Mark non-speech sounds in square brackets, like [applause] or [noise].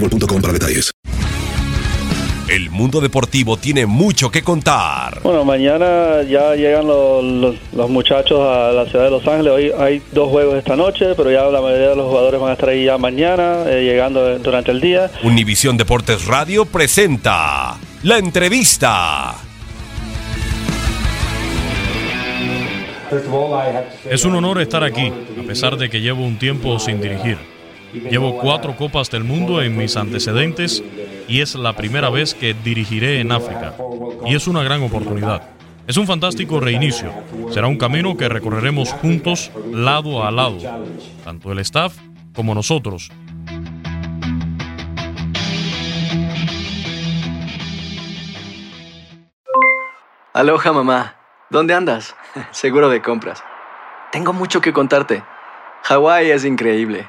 boostmobile.com para detalles. El mundo deportivo tiene mucho que contar. Bueno, mañana ya llegan los, los- los muchachos a la ciudad de Los Ángeles. Hoy hay dos juegos esta noche, pero ya la mayoría de los jugadores van a estar ahí ya mañana, eh, llegando durante el día. Univisión Deportes Radio presenta la entrevista. Es un honor estar aquí, a pesar de que llevo un tiempo sin dirigir. Llevo cuatro Copas del Mundo en mis antecedentes y es la primera vez que dirigiré en África. Y es una gran oportunidad. Es un fantástico reinicio. Será un camino que recorreremos juntos, lado a lado, tanto el staff como nosotros. Aloha mamá, ¿dónde andas? [laughs] Seguro de compras. Tengo mucho que contarte. Hawái es increíble.